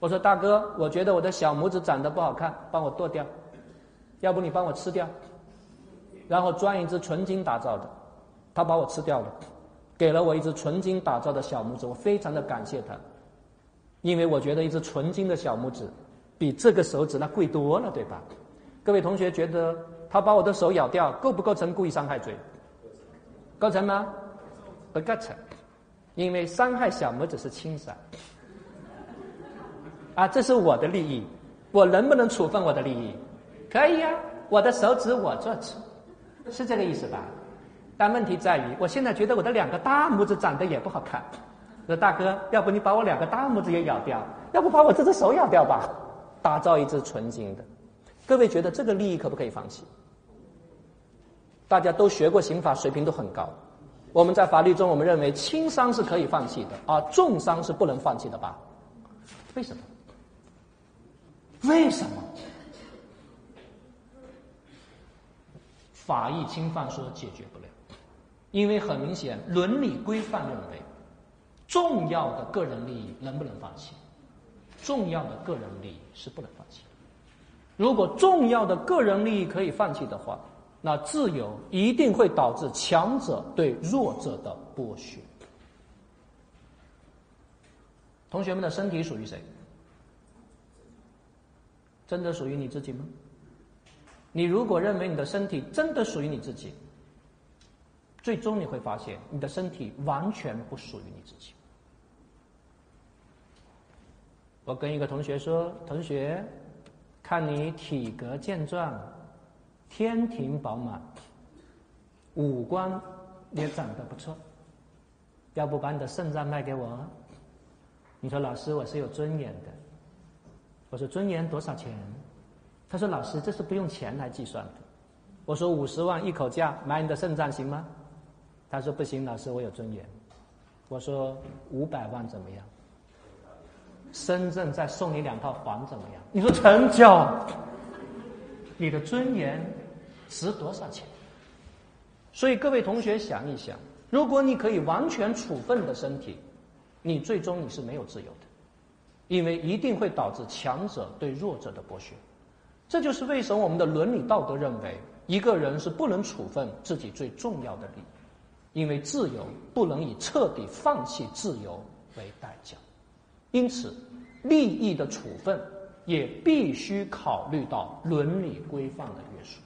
我说大哥，我觉得我的小拇指长得不好看，帮我剁掉，要不你帮我吃掉，然后装一只纯金打造的，他把我吃掉了，给了我一只纯金打造的小拇指，我非常的感谢他，因为我觉得一只纯金的小拇指比这个手指那贵多了，对吧？各位同学觉得他把我的手咬掉，构不构成故意伤害罪？构成吗？不构成，因为伤害小拇指是轻伤。啊，这是我的利益，我能不能处分我的利益？可以呀，我的手指我做主，是这个意思吧？但问题在于，我现在觉得我的两个大拇指长得也不好看。说大哥，要不你把我两个大拇指也咬掉，要不把我这只手咬掉吧？打造一只纯金的。各位觉得这个利益可不可以放弃？大家都学过刑法，水平都很高。我们在法律中，我们认为轻伤是可以放弃的，而重伤是不能放弃的吧？为什么？为什么？法益侵犯说解决不了，因为很明显，伦理规范认为，重要的个人利益能不能放弃？重要的个人利益是不能放弃的。如果重要的个人利益可以放弃的话，那自由一定会导致强者对弱者的剥削。同学们的身体属于谁？真的属于你自己吗？你如果认为你的身体真的属于你自己，最终你会发现你的身体完全不属于你自己。我跟一个同学说：“同学，看你体格健壮，天庭饱满，五官也长得不错，要不把你的肾脏卖给我？”你说：“老师，我是有尊严的。”我说尊严多少钱？他说老师这是不用钱来计算的。我说五十万一口价买你的肾脏行吗？他说不行，老师我有尊严。我说五百万怎么样？深圳再送你两套房怎么样？你说成交？你的尊严值多少钱？所以各位同学想一想，如果你可以完全处分你的身体，你最终你是没有自由的。因为一定会导致强者对弱者的剥削，这就是为什么我们的伦理道德认为一个人是不能处分自己最重要的利益，因为自由不能以彻底放弃自由为代价，因此利益的处分也必须考虑到伦理规范的约束。